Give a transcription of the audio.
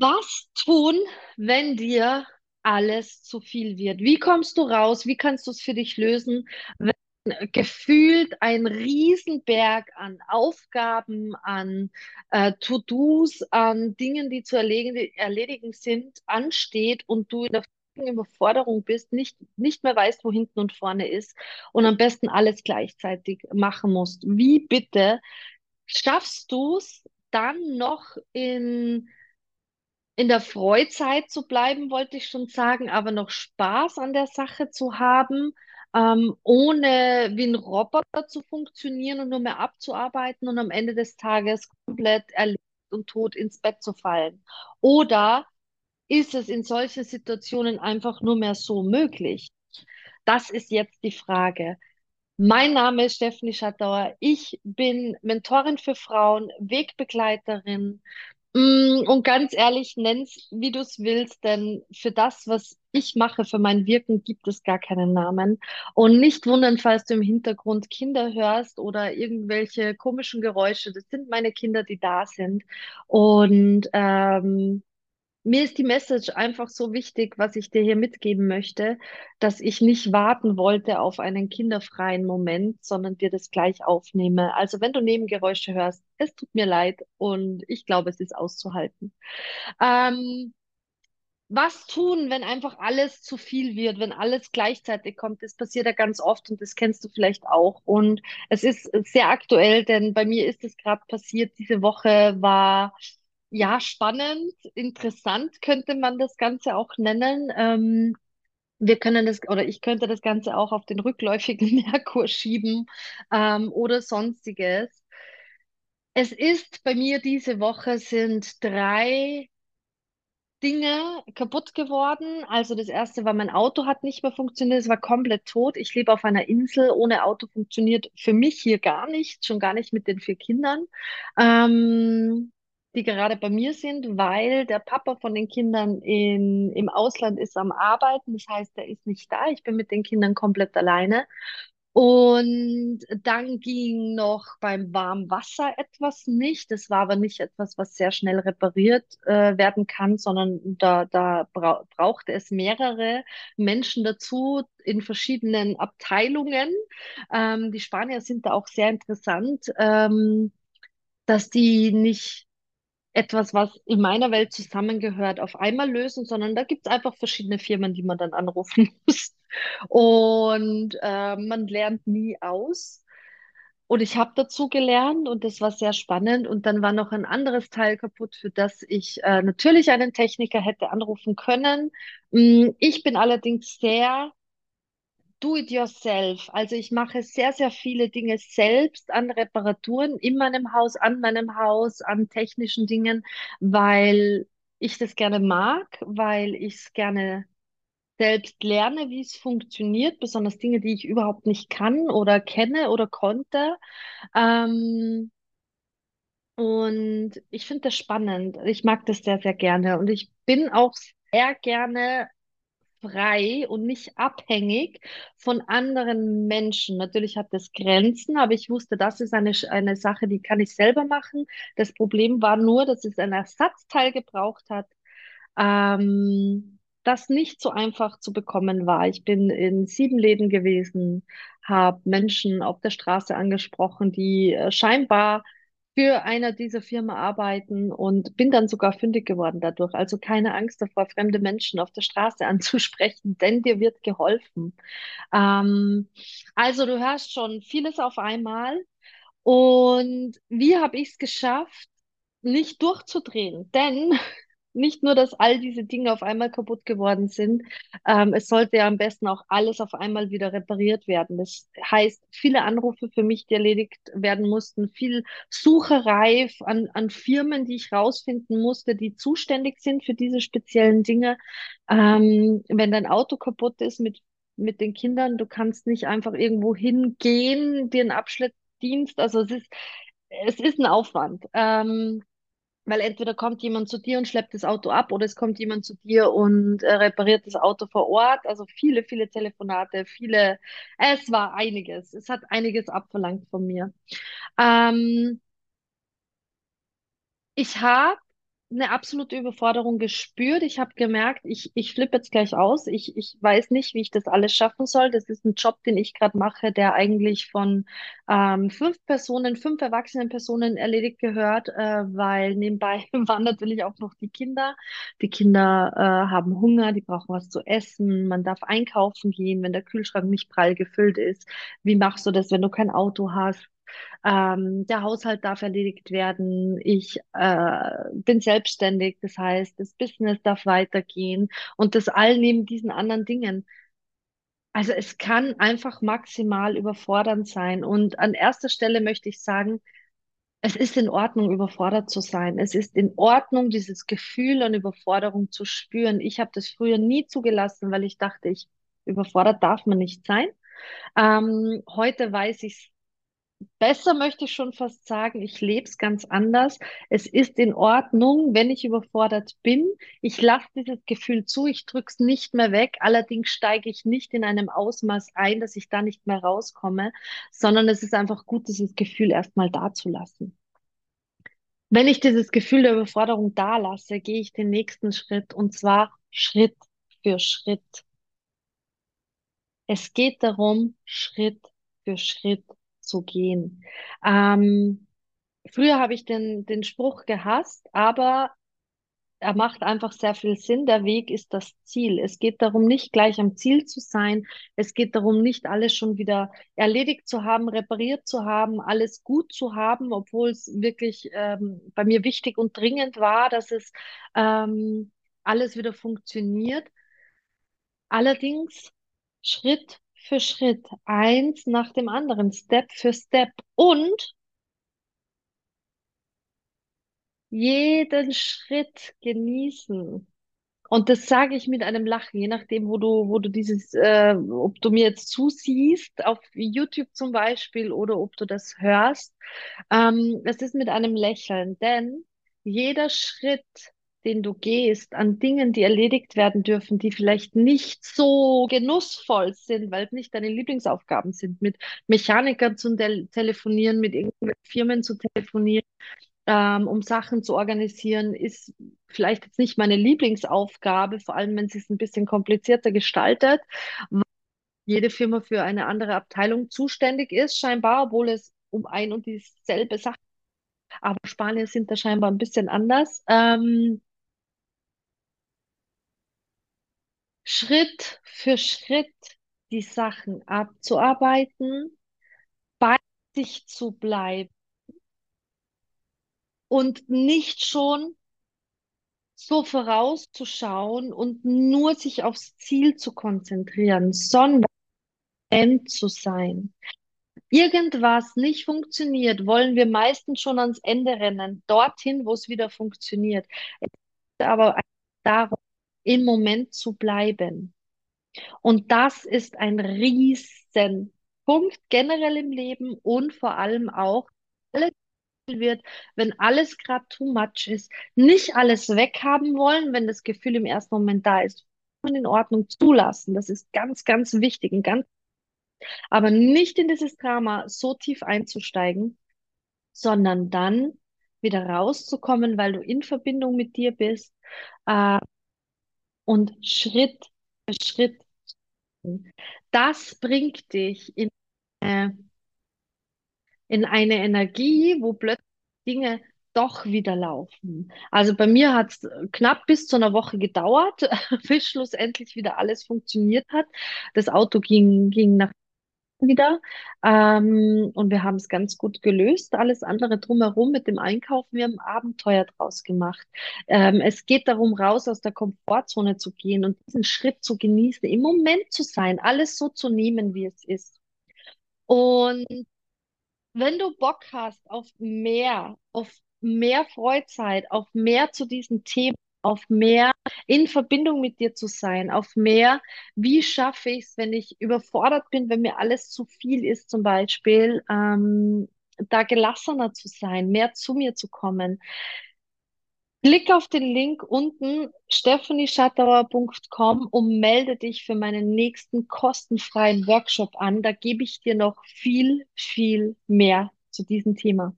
Was tun, wenn dir alles zu viel wird? Wie kommst du raus? Wie kannst du es für dich lösen, wenn gefühlt ein Riesenberg an Aufgaben, an äh, To-Dos, an Dingen, die zu erledigen, erledigen sind, ansteht und du in der Überforderung bist, nicht, nicht mehr weißt, wo hinten und vorne ist und am besten alles gleichzeitig machen musst. Wie bitte schaffst du es dann noch in in der Freizeit zu bleiben, wollte ich schon sagen, aber noch Spaß an der Sache zu haben, ähm, ohne wie ein Roboter zu funktionieren und nur mehr abzuarbeiten und am Ende des Tages komplett erledigt und tot ins Bett zu fallen? Oder ist es in solchen Situationen einfach nur mehr so möglich? Das ist jetzt die Frage. Mein Name ist Stephanie Schattauer. Ich bin Mentorin für Frauen, Wegbegleiterin, Und ganz ehrlich, nenn's, wie du es willst, denn für das, was ich mache, für mein Wirken, gibt es gar keinen Namen. Und nicht wundern, falls du im Hintergrund Kinder hörst oder irgendwelche komischen Geräusche. Das sind meine Kinder, die da sind. Und ähm, mir ist die Message einfach so wichtig, was ich dir hier mitgeben möchte, dass ich nicht warten wollte auf einen kinderfreien Moment, sondern dir das gleich aufnehme. Also wenn du Nebengeräusche hörst, es tut mir leid und ich glaube, es ist auszuhalten. Ähm, was tun, wenn einfach alles zu viel wird, wenn alles gleichzeitig kommt? Das passiert ja ganz oft und das kennst du vielleicht auch. Und es ist sehr aktuell, denn bei mir ist es gerade passiert. Diese Woche war ja, spannend, interessant könnte man das Ganze auch nennen. Ähm, wir können das, oder ich könnte das Ganze auch auf den rückläufigen Merkur schieben, ähm, oder sonstiges. Es ist bei mir diese Woche sind drei Dinge kaputt geworden. Also das erste war, mein Auto hat nicht mehr funktioniert, es war komplett tot. Ich lebe auf einer Insel, ohne Auto funktioniert für mich hier gar nicht, schon gar nicht mit den vier Kindern. Ähm, die gerade bei mir sind, weil der Papa von den Kindern in, im Ausland ist am Arbeiten. Das heißt, er ist nicht da. Ich bin mit den Kindern komplett alleine. Und dann ging noch beim Warmwasser etwas nicht. Das war aber nicht etwas, was sehr schnell repariert äh, werden kann, sondern da, da bra brauchte es mehrere Menschen dazu in verschiedenen Abteilungen. Ähm, die Spanier sind da auch sehr interessant, ähm, dass die nicht etwas, was in meiner Welt zusammengehört, auf einmal lösen, sondern da gibt es einfach verschiedene Firmen, die man dann anrufen muss. Und äh, man lernt nie aus. Und ich habe dazu gelernt und das war sehr spannend. Und dann war noch ein anderes Teil kaputt, für das ich äh, natürlich einen Techniker hätte anrufen können. Mm, Ich bin allerdings sehr Do-it-yourself. Also ich mache sehr, sehr viele Dinge selbst an Reparaturen in meinem Haus, an meinem Haus, an technischen Dingen, weil ich das gerne mag, weil ich es gerne selbst lerne, wie es funktioniert, besonders Dinge, die ich überhaupt nicht kann oder kenne oder konnte. Ähm, und ich finde das spannend. Ich mag das sehr, sehr gerne. Und ich bin auch sehr gerne frei und nicht abhängig von anderen Menschen. Natürlich hat das Grenzen, aber ich wusste, das ist eine, eine Sache, die kann ich selber machen. Das Problem war nur, dass es ein Ersatzteil gebraucht hat, ähm, das nicht so einfach zu bekommen war. Ich bin in sieben Läden gewesen, habe Menschen auf der Straße angesprochen, die äh, scheinbar für einer dieser Firmen arbeiten und bin dann sogar fündig geworden dadurch. Also keine Angst davor, fremde Menschen auf der Straße anzusprechen, denn dir wird geholfen. Ähm, also du hörst schon vieles auf einmal. Und wie habe ich es geschafft, nicht durchzudrehen? Denn nicht nur, dass all diese Dinge auf einmal kaputt geworden sind, ähm, es sollte ja am besten auch alles auf einmal wieder repariert werden. Das heißt, viele Anrufe für mich, die erledigt werden mussten, viel Sucherei an, an Firmen, die ich rausfinden musste, die zuständig sind für diese speziellen Dinge. Ähm, wenn dein Auto kaputt ist mit, mit den Kindern, du kannst nicht einfach irgendwo hingehen, dir einen Abschleppdienst, also es ist, es ist ein Aufwand. Ähm, weil entweder kommt jemand zu dir und schleppt das Auto ab oder es kommt jemand zu dir und äh, repariert das Auto vor Ort. Also viele, viele Telefonate, viele, es war einiges. Es hat einiges abverlangt von mir. Ähm, ich habe eine absolute Überforderung gespürt. Ich habe gemerkt, ich, ich flippe jetzt gleich aus. Ich, ich weiß nicht, wie ich das alles schaffen soll. Das ist ein Job, den ich gerade mache, der eigentlich von ähm, fünf Personen, fünf erwachsenen Personen erledigt gehört, äh, weil nebenbei waren natürlich auch noch die Kinder. Die Kinder äh, haben Hunger, die brauchen was zu essen. Man darf einkaufen gehen, wenn der Kühlschrank nicht prall gefüllt ist. Wie machst du das, wenn du kein Auto hast? Ähm, der Haushalt darf erledigt werden. Ich äh, bin selbstständig, das heißt, das Business darf weitergehen und das all neben diesen anderen Dingen. Also es kann einfach maximal überfordernd sein. Und an erster Stelle möchte ich sagen, es ist in Ordnung, überfordert zu sein. Es ist in Ordnung, dieses Gefühl an Überforderung zu spüren. Ich habe das früher nie zugelassen, weil ich dachte, ich überfordert darf man nicht sein. Ähm, heute weiß ich besser möchte ich schon fast sagen, ich lebe es ganz anders. Es ist in Ordnung, wenn ich überfordert bin. Ich lasse dieses Gefühl zu, ich drücke es nicht mehr weg. Allerdings steige ich nicht in einem Ausmaß ein, dass ich da nicht mehr rauskomme, sondern es ist einfach gut, dieses Gefühl erstmal da zu lassen. Wenn ich dieses Gefühl der Überforderung da lasse, gehe ich den nächsten Schritt und zwar Schritt für Schritt. Es geht darum, Schritt für Schritt zu gehen. Ähm, früher habe ich den, den Spruch gehasst, aber er macht einfach sehr viel Sinn. Der Weg ist das Ziel. Es geht darum, nicht gleich am Ziel zu sein. Es geht darum, nicht alles schon wieder erledigt zu haben, repariert zu haben, alles gut zu haben, obwohl es wirklich ähm, bei mir wichtig und dringend war, dass es ähm, alles wieder funktioniert. Allerdings Schritt für Schritt, eins nach dem anderen, Step für Step und jeden Schritt genießen. Und das sage ich mit einem Lachen, je nachdem, wo du, wo du dieses, äh, ob du mir jetzt zusiehst, auf YouTube zum Beispiel, oder ob du das hörst. Ähm, ist mit einem Lächeln, denn jeder Schritt, den du gehst, an Dingen, die erledigt werden dürfen, die vielleicht nicht so genussvoll sind, weil es nicht deine Lieblingsaufgaben sind, mit Mechanikern zu tel telefonieren, mit irgendwelchen Firmen zu telefonieren, ähm, um Sachen zu organisieren, ist vielleicht jetzt nicht meine Lieblingsaufgabe, vor allem wenn sie es ein bisschen komplizierter gestaltet, weil jede Firma für eine andere Abteilung zuständig ist, scheinbar, obwohl es um ein und dieselbe Sache, aber Spanier sind da scheinbar ein bisschen anders. Ähm, Schritt für Schritt die Sachen abzuarbeiten, bei sich zu bleiben und nicht schon so vorauszuschauen und nur sich aufs Ziel zu konzentrieren, sondern end zu sein. Irgendwas nicht funktioniert, wollen wir meistens schon ans Ende rennen, dorthin, wo es wieder funktioniert. Es geht aber darum, im Moment zu bleiben. Und das ist ein Riesenpunkt generell im Leben und vor allem auch, wird, wenn alles gerade too much ist, nicht alles weghaben wollen, wenn das Gefühl im ersten Moment da ist, und in Ordnung zulassen. Das ist ganz, ganz wichtig und ganz, aber nicht in dieses Drama so tief einzusteigen, sondern dann wieder rauszukommen, weil du in Verbindung mit dir bist äh, und Schritt für Schritt. Das bringt dich in, äh, in eine Energie, wo plötzlich Dinge doch wieder laufen. Also bei mir hat es knapp bis zu einer Woche gedauert, bis schlussendlich wieder alles funktioniert hat. Das Auto ging, ging nach wieder ähm, und wir haben es ganz gut gelöst. Alles andere drumherum mit dem Einkaufen, wir haben Abenteuer draus gemacht. Ähm, es geht darum, raus aus der Komfortzone zu gehen und diesen Schritt zu genießen, im Moment zu sein, alles so zu nehmen, wie es ist. Und wenn du Bock hast auf mehr, auf mehr Freizeit, auf mehr zu diesen Themen, auf mehr in Verbindung mit dir zu sein, auf mehr, wie schaffe ich es, wenn ich überfordert bin, wenn mir alles zu viel ist, zum Beispiel, ähm, da gelassener zu sein, mehr zu mir zu kommen. Klick auf den Link unten stephanieschattauer.com und melde dich für meinen nächsten kostenfreien Workshop an. Da gebe ich dir noch viel, viel mehr zu diesem Thema.